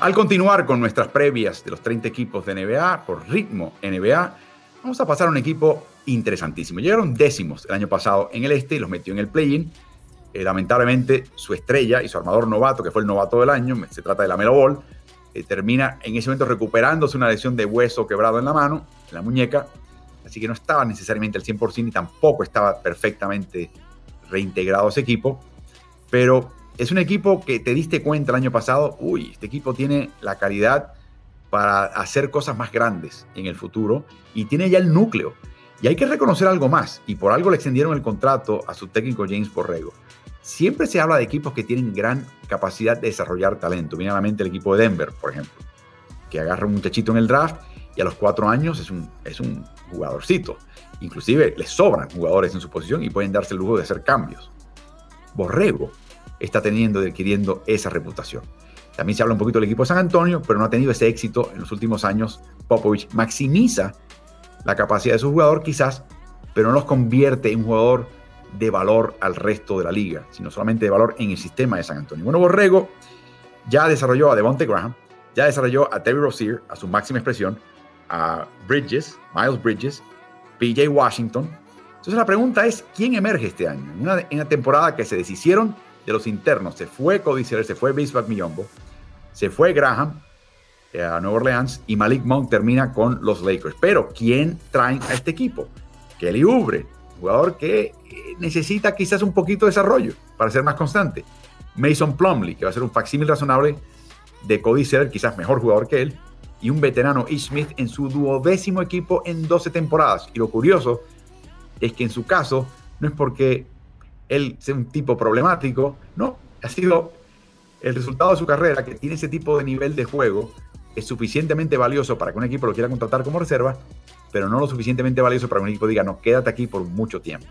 S1: Al continuar con nuestras previas de los 30 equipos de NBA por ritmo NBA, vamos a pasar a un equipo interesantísimo. Llegaron décimos el año pasado en el este y los metió en el play-in. Eh, lamentablemente, su estrella y su armador novato, que fue el novato del año, se trata de la Melo Ball, eh, termina en ese momento recuperándose una lesión de hueso quebrado en la mano, en la muñeca, así que no estaba necesariamente al 100% y tampoco estaba perfectamente reintegrado ese equipo, pero es un equipo que te diste cuenta el año pasado, uy, este equipo tiene la calidad para hacer cosas más grandes en el futuro y tiene ya el núcleo. Y hay que reconocer algo más, y por algo le extendieron el contrato a su técnico James Borrego. Siempre se habla de equipos que tienen gran capacidad de desarrollar talento. Viene a la mente el equipo de Denver, por ejemplo, que agarra un muchachito en el draft y a los cuatro años es un, es un jugadorcito. Inclusive les sobran jugadores en su posición y pueden darse el lujo de hacer cambios. Borrego está teniendo y adquiriendo esa reputación. También se habla un poquito del equipo de San Antonio, pero no ha tenido ese éxito en los últimos años. Popovich maximiza la capacidad de su jugador quizás, pero no los convierte en un jugador de valor al resto de la liga, sino solamente de valor en el sistema de San Antonio. Bueno, Borrego ya desarrolló a Devonte Graham, ya desarrolló a Terry Rozier a su máxima expresión, a Bridges, Miles Bridges, PJ Washington. Entonces la pregunta es, ¿quién emerge este año? En una, en una temporada que se deshicieron de los internos. Se fue Cody se fue Bismarck Miyombo, se fue Graham eh, a Nueva Orleans y Malik Monk termina con los Lakers. Pero, ¿quién traen a este equipo? Kelly Oubre, jugador que eh, necesita quizás un poquito de desarrollo para ser más constante. Mason Plumley, que va a ser un facsímil razonable de Cody quizás mejor jugador que él, y un veterano Ish Smith en su duodécimo equipo en 12 temporadas. Y lo curioso es que en su caso no es porque él sea un tipo problemático, no, ha sido el resultado de su carrera, que tiene ese tipo de nivel de juego, es suficientemente valioso para que un equipo lo quiera contratar como reserva, pero no lo suficientemente valioso para que un equipo diga, no, quédate aquí por mucho tiempo.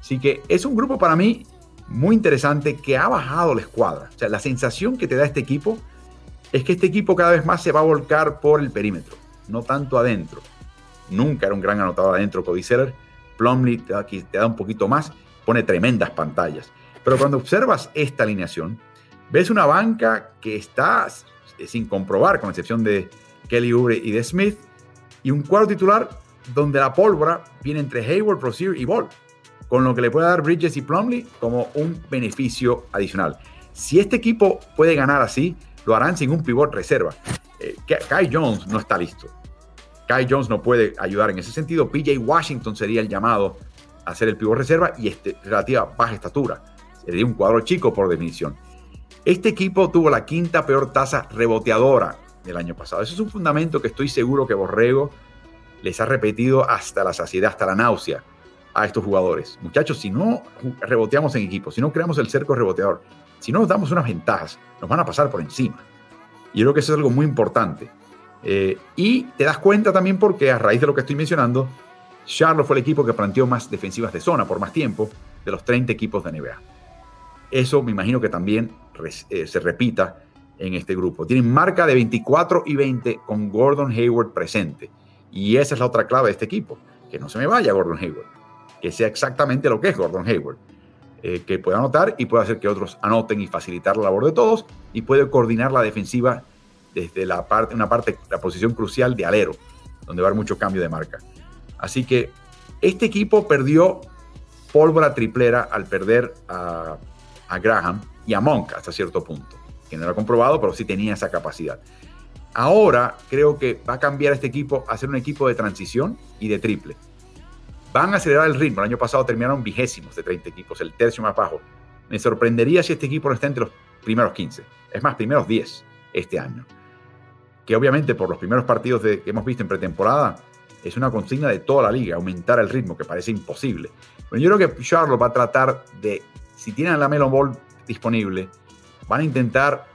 S1: Así que es un grupo para mí muy interesante que ha bajado la escuadra. O sea, la sensación que te da este equipo es que este equipo cada vez más se va a volcar por el perímetro, no tanto adentro. Nunca era un gran anotador adentro Cody Seller. Plumlee te te da un poquito más pone tremendas pantallas. Pero cuando observas esta alineación, ves una banca que está sin comprobar, con excepción de Kelly Oubre y de Smith, y un cuadro titular donde la pólvora viene entre Hayward, Rozier y Ball, con lo que le puede dar Bridges y Plumlee como un beneficio adicional. Si este equipo puede ganar así, lo harán sin un pivot reserva. Eh, Kai Jones no está listo. Kai Jones no puede ayudar en ese sentido. PJ Washington sería el llamado hacer el pivot reserva y este, relativa baja estatura. Sería un cuadro chico por definición. Este equipo tuvo la quinta peor tasa reboteadora del año pasado. Eso es un fundamento que estoy seguro que Borrego les ha repetido hasta la saciedad, hasta la náusea a estos jugadores. Muchachos, si no reboteamos en equipo, si no creamos el cerco reboteador, si no nos damos unas ventajas, nos van a pasar por encima. Y yo creo que eso es algo muy importante. Eh, y te das cuenta también porque a raíz de lo que estoy mencionando, Charlotte fue el equipo que planteó más defensivas de zona por más tiempo de los 30 equipos de NBA. Eso me imagino que también eh, se repita en este grupo. Tienen marca de 24 y 20 con Gordon Hayward presente. Y esa es la otra clave de este equipo. Que no se me vaya Gordon Hayward. Que sea exactamente lo que es Gordon Hayward. Eh, que pueda anotar y pueda hacer que otros anoten y facilitar la labor de todos. Y puede coordinar la defensiva desde la parte, una parte, la posición crucial de alero, donde va a haber mucho cambio de marca. Así que este equipo perdió pólvora triplera al perder a, Graham y a Monk hasta cierto punto, que no era comprobado, pero sí tenía esa capacidad. Ahora creo que va a cambiar este equipo a ser un equipo de transición y de triple. Van a acelerar el ritmo. El año pasado terminaron vigésimos de 30 equipos, el tercio más bajo. Me sorprendería si este equipo no está entre los primeros 15. Es más, primeros 10 este año. Que obviamente por los primeros partidos que hemos visto en pretemporada es una consigna de toda la liga, aumentar el ritmo, que parece imposible. Pero yo creo que Charlotte va a tratar de, si tienen la Melon Ball disponible, van a intentar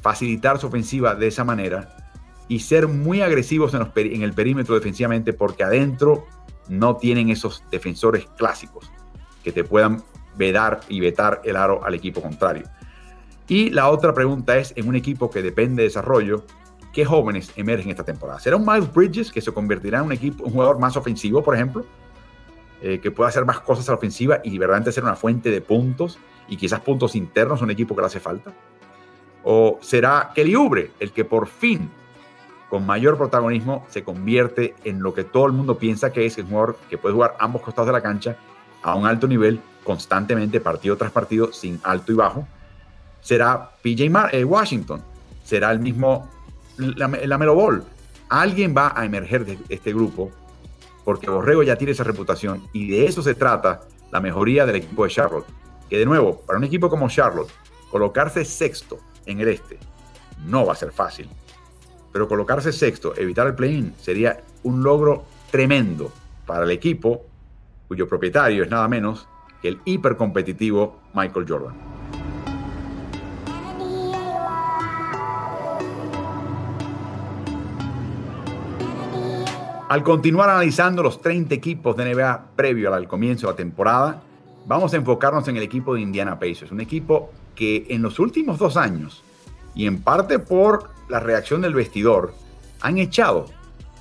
S1: facilitar su ofensiva de esa manera y ser muy agresivos en, en el perímetro defensivamente porque adentro no tienen esos defensores clásicos que te puedan vedar y vetar el aro al equipo contrario. Y la otra pregunta es, en un equipo que depende de desarrollo, ¿qué jóvenes emergen esta temporada? ¿Será un Miles Bridges que se convertirá en un equipo, un jugador más ofensivo, por ejemplo? Eh, que pueda hacer más cosas a la ofensiva y verdaderamente ser una fuente de puntos y quizás puntos internos a un equipo que le hace falta? ¿O será Kelly Ubre el que por fin, con mayor protagonismo, se convierte en lo que todo el mundo piensa que es el jugador que puede jugar ambos costados de la cancha a un alto nivel constantemente, partido tras partido, sin alto y bajo? ¿Será PJ eh, Washington? ¿Será el mismo la, la Melo Ball. Alguien va a emerger de este grupo porque Borrego ya tiene esa reputación y de eso se trata la mejoría del equipo de Charlotte. Que de nuevo, para un equipo como Charlotte, colocarse sexto en el este no va a ser fácil. Pero colocarse sexto, evitar el play-in, sería un logro tremendo para el equipo cuyo propietario es nada menos que el hipercompetitivo Michael Jordan. Al continuar analizando los 30 equipos de NBA previo al comienzo de la temporada, vamos a enfocarnos en el equipo de Indiana Pacers, un equipo que en los últimos dos años, y en parte por la reacción del vestidor, han echado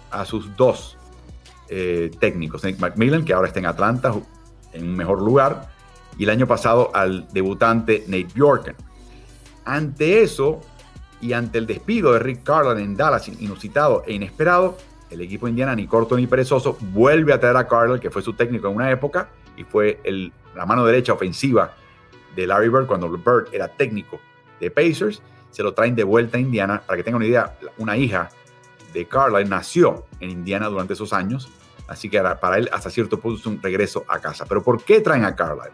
S1: a sus dos eh, técnicos, Nick McMillan, que ahora está en Atlanta en un mejor lugar, y el año pasado al debutante Nate Bjorken. Ante eso, y ante el despido de Rick Carlin en Dallas, inusitado e inesperado, el equipo indiana, ni corto ni perezoso, vuelve a traer a Carl, que fue su técnico en una época y fue la mano derecha ofensiva de Larry Bird cuando Bird era técnico de Pacers. Se lo traen de vuelta a Indiana. Para que tengan una idea, una hija de Carlisle nació en Indiana durante esos años. Así que para él hasta cierto punto es un regreso a casa. Pero ¿por qué traen a Carlisle?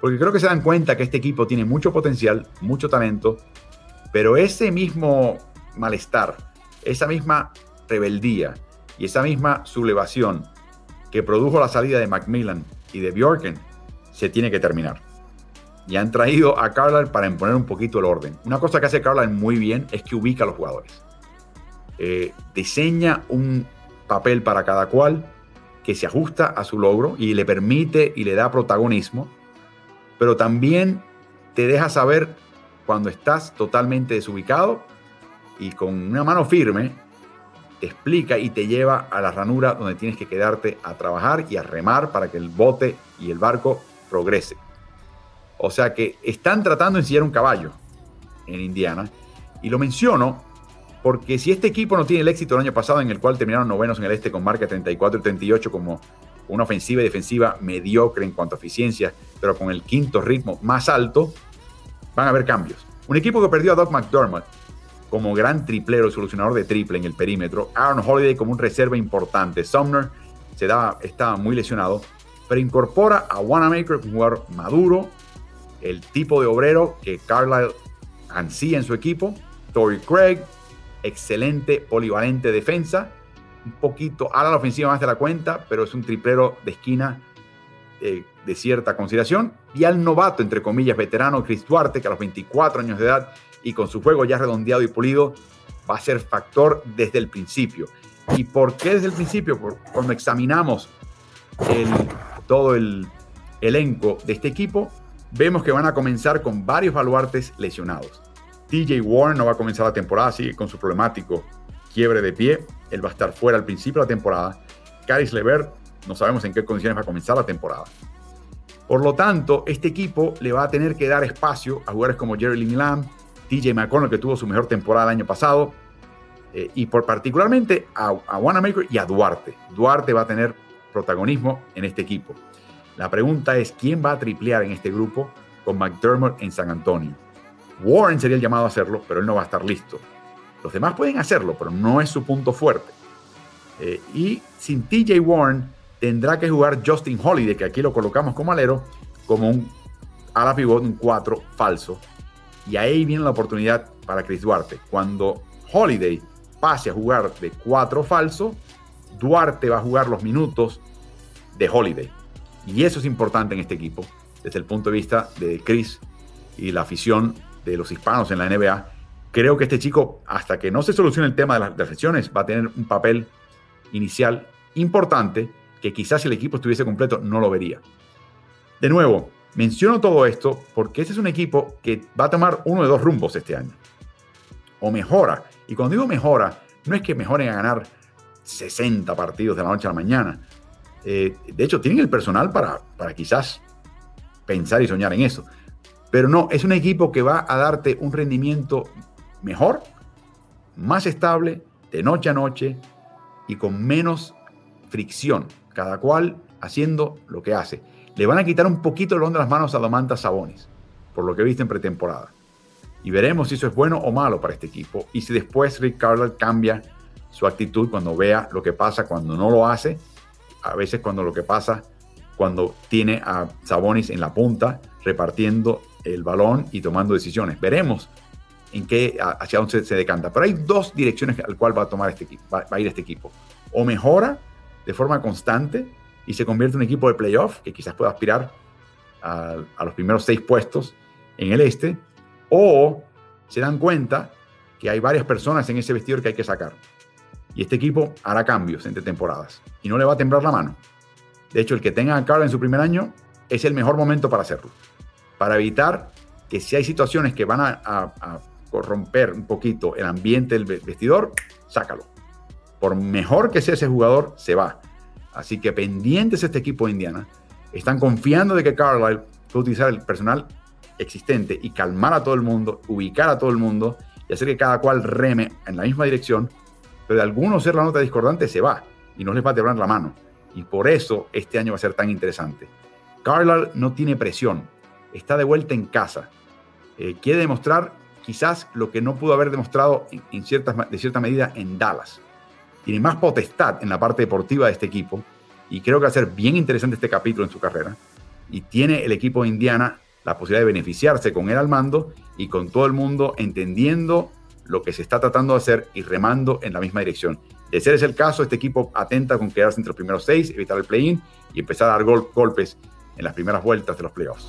S1: Porque creo que se dan cuenta que este equipo tiene mucho potencial, mucho talento, pero ese mismo malestar, esa misma rebeldía y esa misma sublevación que produjo la salida de Macmillan y de Bjorken se tiene que terminar. Y han traído a Carlisle para imponer un poquito el orden. Una cosa que hace Carlisle muy bien es que ubica a los jugadores. Eh, diseña un papel para cada cual que se ajusta a su logro y le permite y le da protagonismo, pero también te deja saber cuando estás totalmente desubicado y con una mano firme te explica y te lleva a la ranura donde tienes que quedarte a trabajar y a remar para que el bote y el barco progrese. O sea que están tratando de enseñar un caballo en Indiana. Y lo menciono porque si este equipo no tiene el éxito del año pasado en el cual terminaron novenos en el este con marca 34 y 38 como una ofensiva y defensiva mediocre en cuanto a eficiencia, pero con el quinto ritmo más alto, van a haber cambios. Un equipo que perdió a Doc McDermott como gran triplero, solucionador de triple en el perímetro. Aaron Holiday como un reserva importante. Sumner se daba, estaba muy lesionado, pero incorpora a Wanamaker, un jugador maduro, el tipo de obrero que Carlisle ansía en su equipo. Tory Craig, excelente, polivalente defensa. Un poquito a la ofensiva más de la cuenta, pero es un triplero de esquina eh, de cierta consideración. Y al novato, entre comillas, veterano Chris Duarte, que a los 24 años de edad y con su juego ya redondeado y pulido, va a ser factor desde el principio. ¿Y por qué desde el principio? cuando examinamos todo el elenco de este equipo, vemos que van a comenzar con varios baluartes lesionados. TJ Warren no va a comenzar la temporada, sigue con su problemático quiebre de pie. Él va a estar fuera al principio de la temporada. Caris Levert, no sabemos en qué condiciones va a comenzar la temporada. Por lo tanto, este equipo le va a tener que dar espacio a jugadores como Jerry Lamb, TJ McConnell, que tuvo su mejor temporada el año pasado, eh, y por particularmente a, a Wanamaker y a Duarte. Duarte va a tener protagonismo en este equipo. La pregunta es, ¿quién va a triplear en este grupo con McDermott en San Antonio? Warren sería el llamado a hacerlo, pero él no va a estar listo. Los demás pueden hacerlo, pero no es su punto fuerte. Eh, y sin TJ Warren tendrá que jugar Justin Holiday, que aquí lo colocamos como alero, como un ala pivot, un 4 falso. Y ahí viene la oportunidad para Chris Duarte. Cuando Holiday pase a jugar de 4 falso, Duarte va a jugar los minutos de Holiday. Y eso es importante en este equipo, desde el punto de vista de Chris y la afición de los hispanos en la NBA. Creo que este chico, hasta que no se solucione el tema de las defensiones, va a tener un papel inicial importante que quizás si el equipo estuviese completo no lo vería. De nuevo, menciono todo esto porque este es un equipo que va a tomar uno de dos rumbos este año. O mejora. Y cuando digo mejora, no es que mejoren a ganar 60 partidos de la noche a la mañana. Eh, de hecho, tienen el personal para, para quizás pensar y soñar en eso. Pero no, es un equipo que va a darte un rendimiento mejor, más estable, de noche a noche y con menos fricción, cada cual haciendo lo que hace. Le van a quitar un poquito el de las manos a Domantas Sabonis, por lo que viste en pretemporada. Y veremos si eso es bueno o malo para este equipo y si después Rick Carlisle cambia su actitud cuando vea lo que pasa cuando no lo hace, a veces cuando lo que pasa cuando tiene a Sabonis en la punta repartiendo el balón y tomando decisiones. Veremos en qué, hacia dónde se, decanta. Pero hay dos direcciones al cual va a tomar este equipo, va, a ir este equipo. O mejora de forma constante y se convierte en un equipo de playoff que quizás pueda aspirar a, los primeros seis puestos en el este, o se dan cuenta que hay varias personas en ese vestidor que hay que sacar. Y este equipo hará cambios entre temporadas y no le va a temblar la mano. De hecho, el que tenga a Carl en su primer año es el mejor momento para hacerlo para evitar que si hay situaciones que van a, corromper un poquito el ambiente del vestidor, sácalo. Por mejor que sea ese jugador, se va. Así que pendientes este equipo de Indiana. Están confiando de que Carlisle puede utilizar el personal existente y calmar a todo el mundo, ubicar a todo el mundo y hacer que cada cual reme en la misma dirección. Pero de algunos ser la nota discordante se va y no les va a temblar la mano. Y por eso este año va a ser tan interesante. Carlisle no tiene presión está de vuelta en casa. Eh, quiere demostrar quizás lo que no pudo haber demostrado en, de cierta medida en Dallas. Tiene más potestad en la parte deportiva de este equipo y creo que va a ser bien interesante este capítulo en su carrera. Y tiene el equipo de Indiana la posibilidad de beneficiarse con él al mando y con todo el mundo entendiendo lo que se está tratando de hacer y remando en la misma dirección. De ser ese el caso, este equipo atenta con quedarse entre los primeros seis, evitar el play-in y empezar a dar golpes en las primeras vueltas de los playoffs.